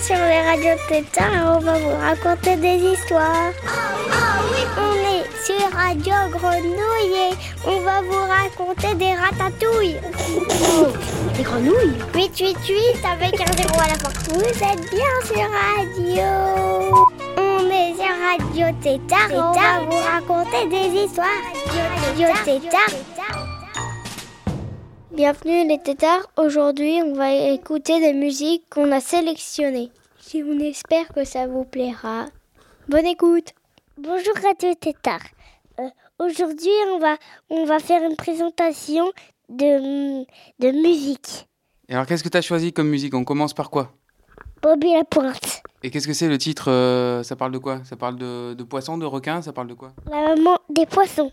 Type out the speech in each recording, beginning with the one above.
sur les radios Tétard et on va vous raconter des histoires. On est sur Radio Grenouille et on va vous raconter des ratatouilles. Des grenouilles 888 avec un zéro à la fin. Vous êtes bien sur Radio. On est sur Radio et on va vous raconter des histoires. Radio Tétard. Bienvenue les tétards. Aujourd'hui, on va écouter des musiques qu'on a sélectionnées. Et on espère que ça vous plaira. Bonne écoute. Bonjour Radio Tétard. Euh, Aujourd'hui, on va, on va faire une présentation de, de musique. Et alors, qu'est-ce que tu as choisi comme musique? On commence par quoi? Bobby la pointe. Et qu'est-ce que c'est le titre euh, Ça parle de quoi? Ça parle de, de poissons, de requins? Ça parle de quoi? La maman des poissons.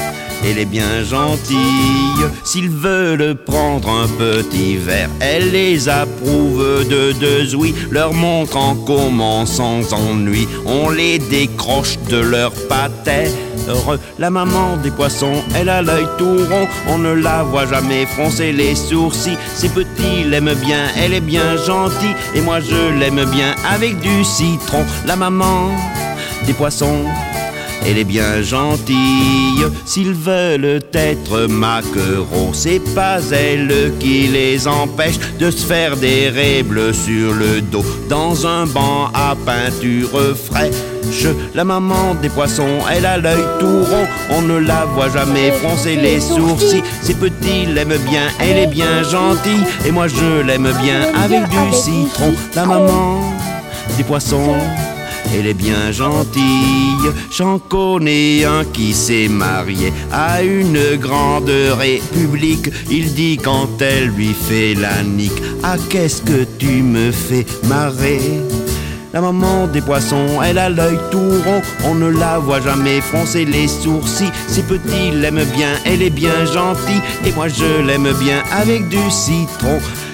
Elle est bien gentille, s'ils veulent prendre un petit verre, elle les approuve de deux ouïes, leur montrant comment sans ennui on les décroche de leur patère. La maman des poissons, elle a l'œil tout rond, on ne la voit jamais froncer les sourcils. Ces petits l'aiment bien, elle est bien gentille, et moi je l'aime bien avec du citron. La maman des poissons. Elle est bien gentille, s'ils veulent être maquereaux, c'est pas elle qui les empêche de se faire des bleues sur le dos dans un banc à peinture fraîche. La maman des poissons, elle a l'œil tout rond, on ne la voit jamais froncer les sourcils. Ces petits l'aiment bien, elle est bien gentille, et moi je l'aime bien avec du citron. La maman des poissons. Elle est bien gentille, j'en connais un qui s'est marié à une grande république. Il dit quand elle lui fait la nique, ah qu'est-ce que tu me fais marrer? La maman des poissons, elle a l'œil tout rond, on ne la voit jamais froncer les sourcils. Ces petits l'aiment bien, elle est bien gentille, et moi je l'aime bien avec du citron.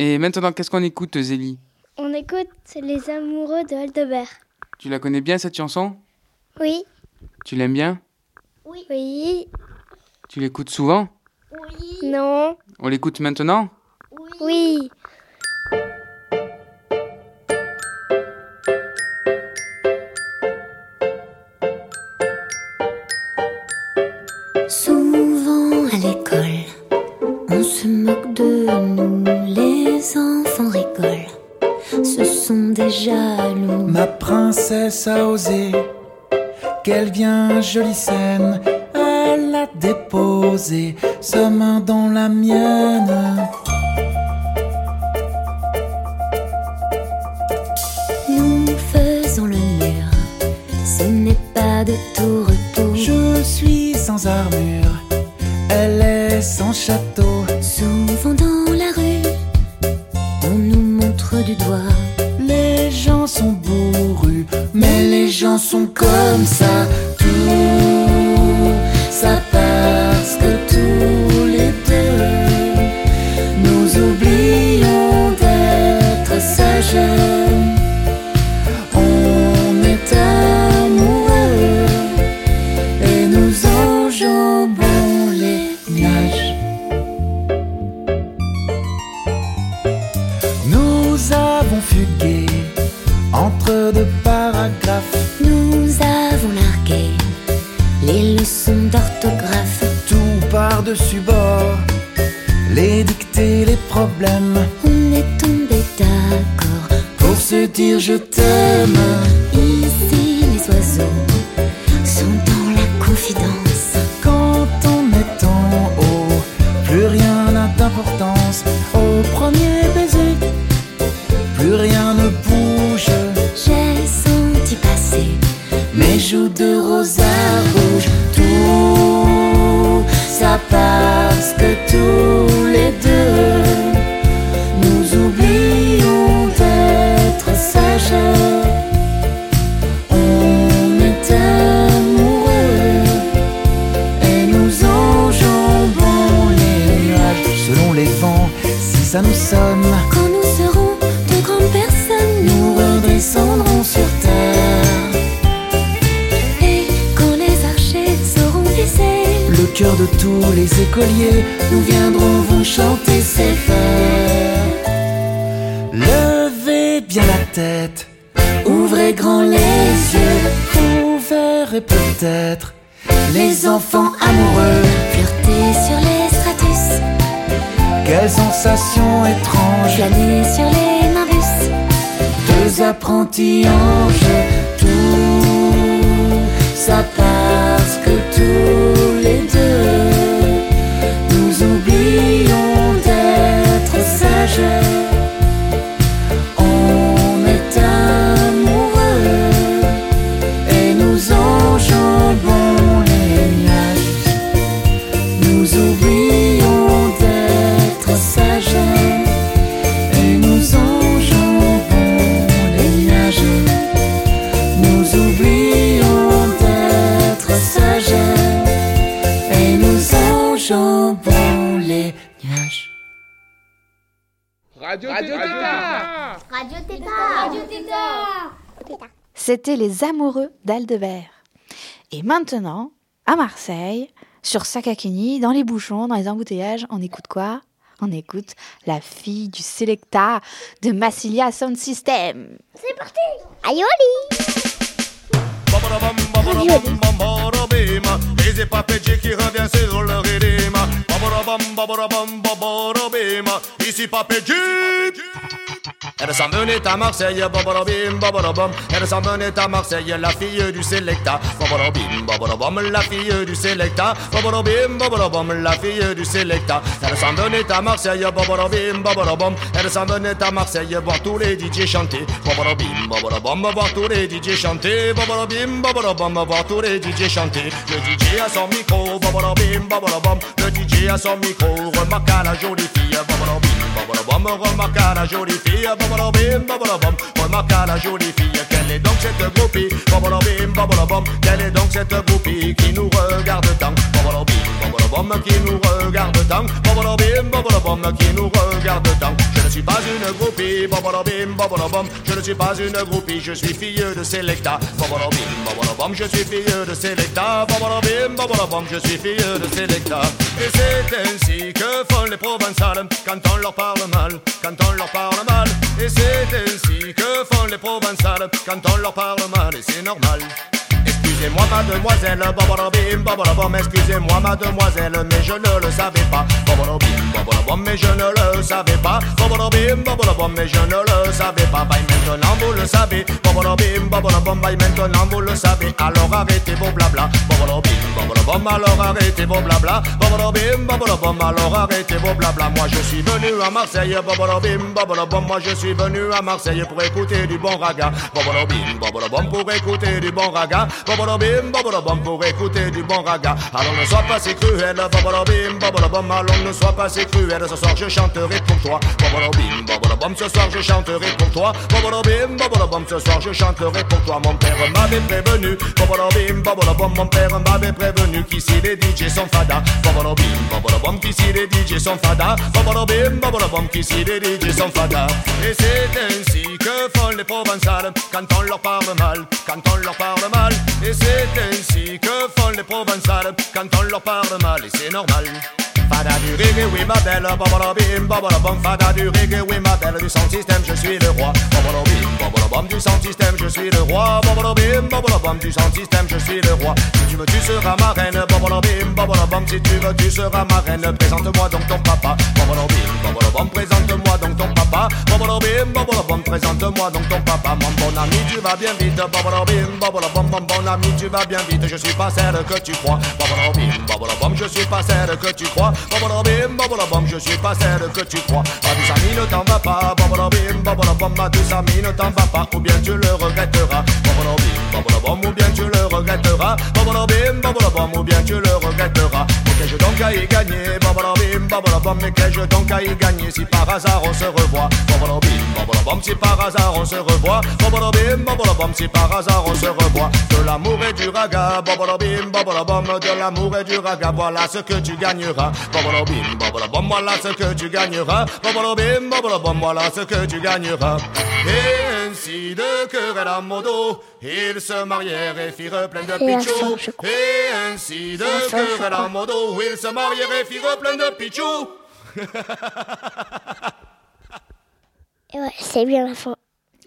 Et maintenant, qu'est-ce qu'on écoute, Zélie On écoute Les amoureux de Aldebert. Tu la connais bien cette chanson? Oui. Tu l'aimes bien? Oui. Oui. Tu l'écoutes souvent? Oui. Non. On l'écoute maintenant? Oui. Des jaloux. Ma princesse a osé, qu'elle vient jolie scène, elle a déposé sa main dans la mienne. Nous faisons le mur, ce n'est pas de tout repos. Je suis sans armure, elle est sans château. Si ça nous sonne, quand nous serons de grandes personnes. nous redescendrons sur terre. Et quand les archers sauront glisser, le cœur de tous les écoliers, nous viendrons vous chanter ces vers. Levez bien la tête, ouvrez grand les yeux, vous verrez peut-être les enfants amoureux. flirter sur les Quelle sensation étrange, planer sur les nimbus. deux apprentis anges, tout. Ça parce que tous C'était Les Amoureux d'Aldebert. Et maintenant, à Marseille, sur Sakakini, dans les bouchons, dans les embouteillages, on écoute quoi? On écoute La fille du Selecta de Massilia Sound System. C'est pas Pedji qui revient sur le rythme. Babarabam, babarabam, babarabim Ici pas Pedji Elle s'en venait à Marseille, babarabim, babarabam Elle s'en venait à Marseille, la fille du Selecta. Babarabim, babarabam, la fille du Selecta. Babarabim, babarabam, la fille du Selecta. Elle s'en venait à Marseille, babarabim, babarabam Elle s'en venait à Marseille, voir tous les DJ chanter. Babarabim, babarabam, voir tous les DJ chanter. Babarabim, babarabam, voir tous les DJ chanter. Le DJ a son micro, babarabim, babarabam Le DJ a son micro, remarque à la jolie fille. Babarabim, babarabam, remarque à la jolie fille Babarabam, remarque à la jolie fille Quelle est donc cette groupie? Babarabam Quelle est donc cette groupie qui nous regarde tant? Babarabim, babarabam, qui nous regarde tant. Babarabim, babarabam, qui nous regarde tant. Je ne suis pas une groupie Babarabim, babarabam Je ne suis pas une groupie, je suis fille de Selecta. Babarabim, babarabam, je suis fille de Selecta. Babarabim, babarabam, je suis fille de Selecta. Et c'est ainsi que font les provençales Quand on leur parle mal, quand on leur parle mal. Et c'est ainsi que font les provençales Quand on leur parle mal, et c'est normal Excusez-moi mademoiselle, babarabim, babarabam Excusez-moi mademoiselle, mais je ne le savais pas. Babarabim, babarabam, mais je ne le savais pas. Babarabim, babarabam, mais je ne le savais pas. Bye maintenant vous le savez. Babarabim, babarabam, bye maintenant vous le savez. Alors arrêtez vos blabla. Babarabim, babarabam, alors arrêtez vos blabla. Babarabim, babarabam, alors arrêtez vos blabla. Moi je suis venu à Marseille. Babarabim, babarabam, moi je suis venu à Marseille Pour écouter du bon raga. Babarabim, babarabam, pour écouter du bon raga Babarabim, babarabam, pour écouter du bon raga. Alors ne sois pas si cruel Babarabim, babarabam, alors ne sois pas si cruel Ce soir je chanterai pour toi. Babarabim, babarabam, ce soir je chanterai pour toi. Babarabim, babarabam, ce soir je chanterai pour toi. Mon père m'avait prévenu. Babarabim, babarabam, mon père m'avait prévenu Qu'ici les DJ sont fada. Babarabim, babarabam, qu'ici les DJ sont fada. Babarabim, babarabam, qu'ici les DJ sont fada. Et c'est ainsi que font les provençales Quand on leur parle mal, quand on leur parle mal. Et c'est ainsi que font les provençales Quand on leur parle mal, et c'est normal Fada du reggae, oui ma belle, babalabim, babalabam, fada du reggae, oui ma belle, du sound system, je suis le roi. Babalabim, babalabam, du sound system, je suis le roi. Babalabim, babalabam, du sound system, je suis le roi. Si tu veux, tu seras ma reine, babalabim, babalabam, si tu veux, tu seras ma reine. Présente-moi donc ton papa, babalabim, babalabam, présente-moi donc ton papa. Babalabim, babalabam, présente-moi donc ton papa. Mon bon ami, tu vas bien vite, babalabim, babalabam, mon bon ami, tu vas bien vite. Je suis pas celle que tu crois, babalabim, babalabam, je suis pas celle que tu crois. Babalabim, babalabam, je suis pas celle que tu crois. Ma douce amie, ne t'en va pas, babalabim, babalabam, ma douce amie, ne t'en va pas, ou bien tu le regretteras. Babalabim, babalabam, ou bien tu le regretteras. Babalabim, babalabam, ou bien tu le regretteras. Mais qu'ai-je donc à y gagner, babalabim, babalabam, mais qu'ai-je donc à y gagner si par hasard on se revoit? Babalabim, babalabam, si par hasard on se revoit. Babalabim, babalabam, si par hasard on se revoit. De l'amour et du raga, babalabim, babalabam, de l'amour et du raga, voilà ce que tu gagneras. Babalabim, babalabam, voilà ce que tu gagneras. Babalabim, babalabam, voilà ce que tu gagneras. Et ainsi de querelle à modo, ils se marièrent et firent plein de pichou. Et ainsi de à ça, je querelle à modo, ils se marièrent et firent plein de pichou. Ouais, c'est bien la fin.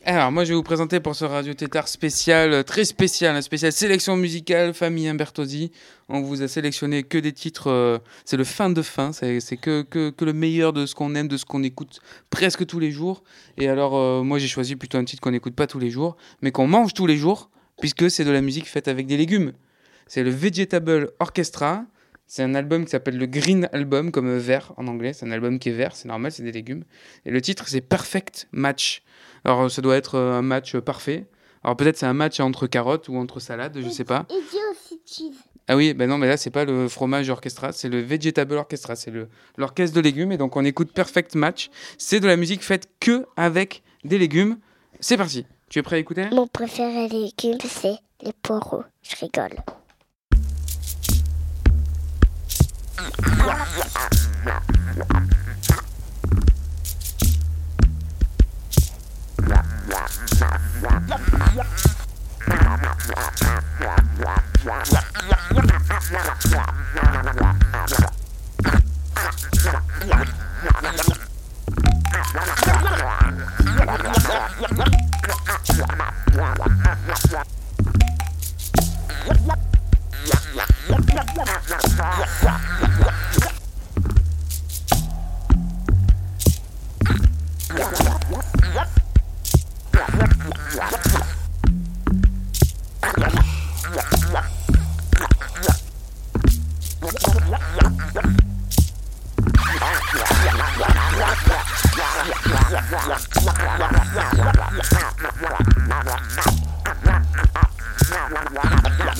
Alors, moi, je vais vous présenter pour ce Radio Tétard spécial, euh, très spécial, un spécial sélection musicale, famille Humbertosi. On vous a sélectionné que des titres, euh, c'est le fin de fin, c'est que, que, le meilleur de ce qu'on aime, de ce qu'on écoute presque tous les jours. Et alors, euh, moi, j'ai choisi plutôt un titre qu'on n'écoute pas tous les jours, mais qu'on mange tous les jours, puisque c'est de la musique faite avec des légumes. C'est le Vegetable Orchestra. C'est un album qui s'appelle le Green Album, comme vert en anglais. C'est un album qui est vert, c'est normal, c'est des légumes. Et le titre, c'est Perfect Match. Alors, euh, ça doit être euh, un match euh, parfait. Alors, peut-être c'est un match entre carottes ou entre salades, je sais pas. Et aussi cheese. Ah oui, ben non, mais là, c'est pas le fromage orchestra, c'est le Vegetable Orchestra, c'est l'orchestre de légumes. Et donc, on écoute Perfect Match. C'est de la musique faite que avec des légumes. C'est parti. Tu es prêt à écouter? Mon préféré légume, c'est les poireaux. Je rigole.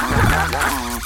Radio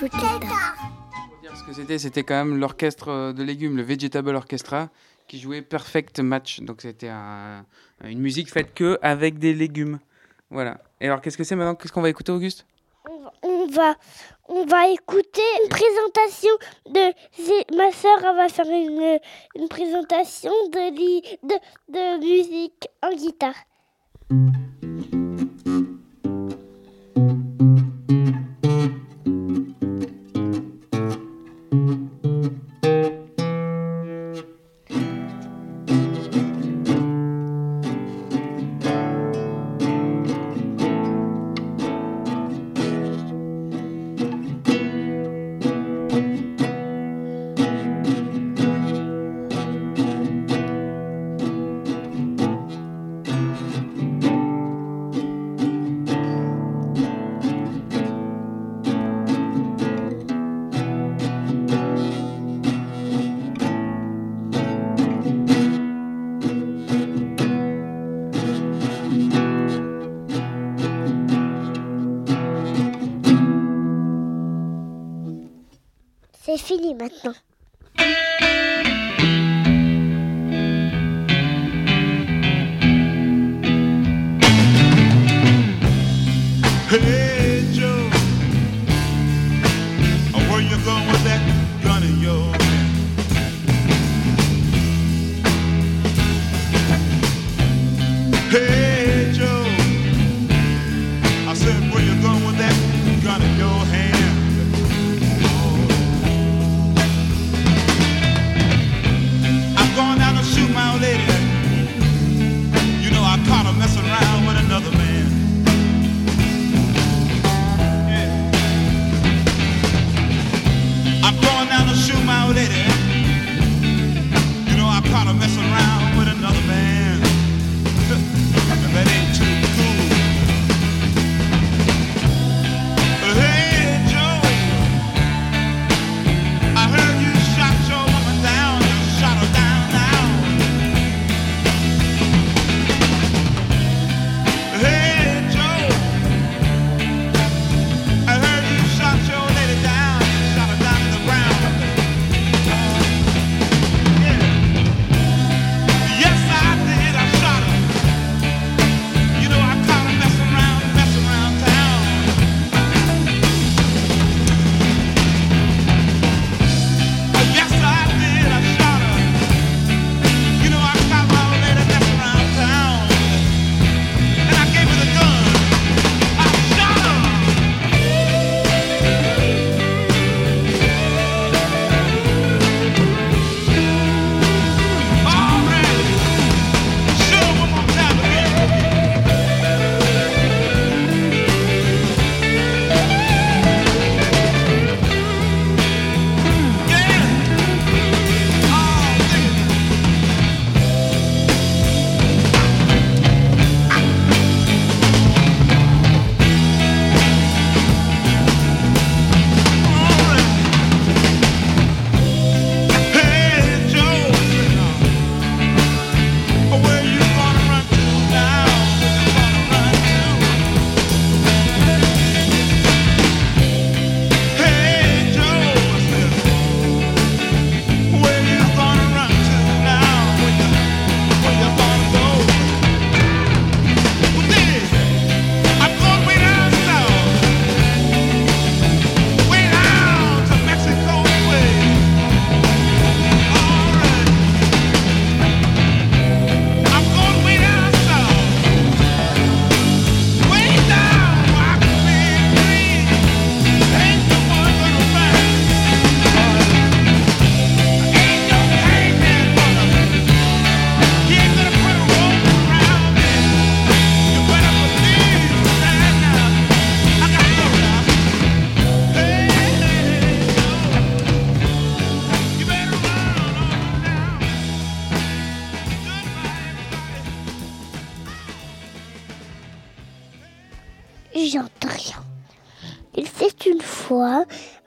dire ce que c'était, c'était quand même l'orchestre euh, de légumes, le Vegetable Orchestra, qui jouait Perfect Match. Donc c'était une musique faite que avec des légumes. Voilà. Et alors qu'est-ce que c'est maintenant? Qu'est-ce qu'on va écouter, Auguste? On va, on va écouter une présentation de ma sœur va faire une, euh, une présentation de, de, de musique en guitare. fini maintenant.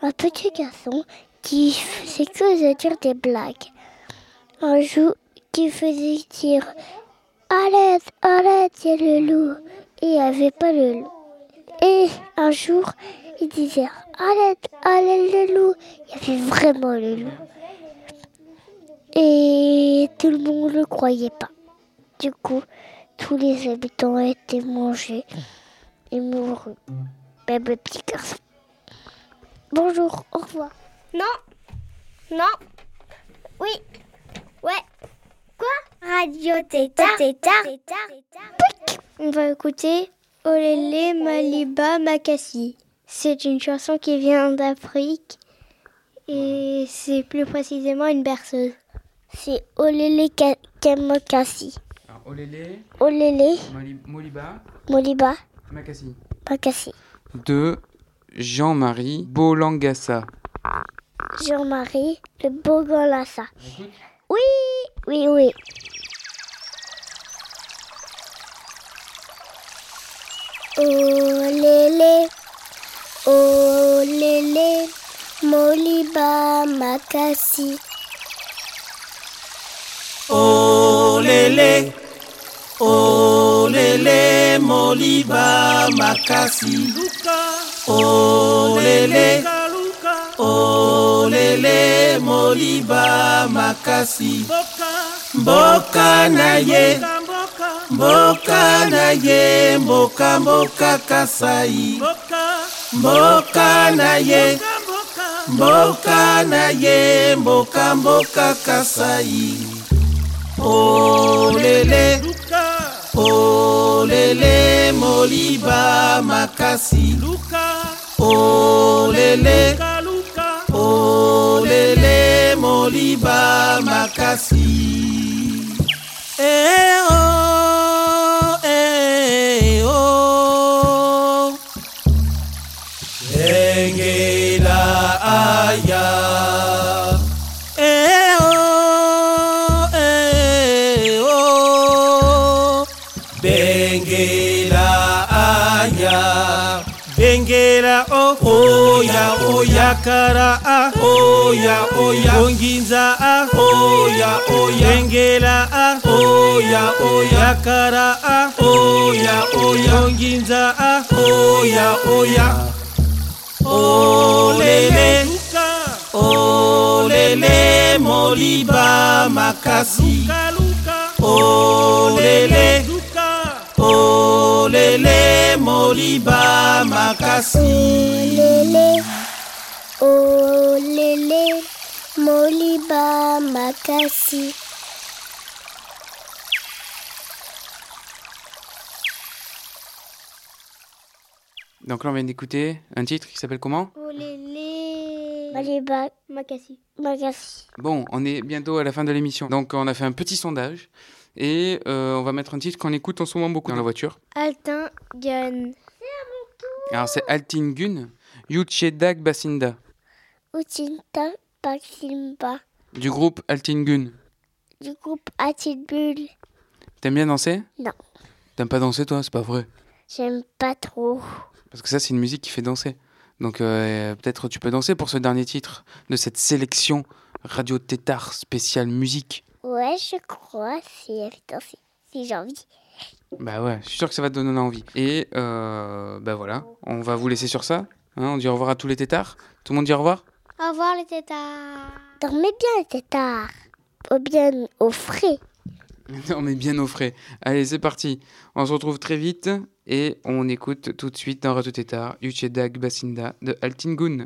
un petit garçon qui faisait que de dire des blagues. Un jour, qui faisait dire Arrête, arrête, il y a le loup. Et il n'y avait pas le loup. Et un jour, il disait Arrête, arrête le loup. Il y avait vraiment le loup. Et tout le monde ne le croyait pas. Du coup, tous les habitants étaient mangés et mourus. Même le petit garçon. Bonjour, au revoir. Non, non, oui, ouais. Quoi? Radio Tétard. Tétard. Pouic. On va écouter Olélé Maliba Makassi. C'est une chanson qui vient d'Afrique et c'est plus précisément une berceuse. C'est Olélé Ka- Kamakassi. Alors, Olélé, Olélé Moli- Moliba, Moliba Makassi. Makassi. De Jean-Marie Bolangassa. Jean-Marie le Bourgogne-Lassa. Oui, oui, oui. Oh lélé, oh lélé, Moliba Makassi. Oh lélé, oh lélé, Moliba Makasi. Lélé, oh lélé, Moliba Makasi. Mboka na ye, mboka na ye, mboka mboka Kasai. Mboka na ye, mboka na ye, mboka mboka Kasai. Oh lele, oh olele moliba makasi. Luka. Olele olele moliba makasi. Oya kara ah. Oya oya. Onginza ah. Oya oya. Bengela ah. Oya oya. Kara ah. Oya oya. Onginza ah. Oya oya. Olele. Olele moliba makasi. Olele. Olele moliba makasi. Lélé, oh lélé, Moliba Makassi. Donc là, on vient d'écouter un titre qui s'appelle comment? Oh lélé, Moliba Makassi. Makassi. Bon, on est bientôt à la fin de l'émission. Donc, on a fait un petit sondage et euh, on va mettre un titre qu'on écoute en ce moment beaucoup dans la voiture. Altin Gun. Alors, c'est Altingun, Yuchedag Basinda, Utinta Paksimba. du groupe Altingun. Du groupe Atibul. T'aimes bien danser? Non. T'aimes pas danser, toi? C'est pas vrai. J'aime pas trop. Parce que ça, c'est une musique qui fait danser. Donc, euh, peut-être tu peux danser pour ce dernier titre de cette sélection Radio Tétard spéciale musique. Ouais, je crois, si si, si j'ai envie. Bah ouais, je suis sûr que ça va te donner envie. Et euh, bah voilà, on va vous laisser sur ça. hein. on dit au revoir à tous les tétards. Tout le monde dit au revoir? Au revoir les tétards. Dormez bien les tétards. Ou bien au frais. On est bien au frais. Allez, c'est parti. On se retrouve très vite et on écoute tout de suite dans Radio Tétard Uchedag Basinda de Altingun.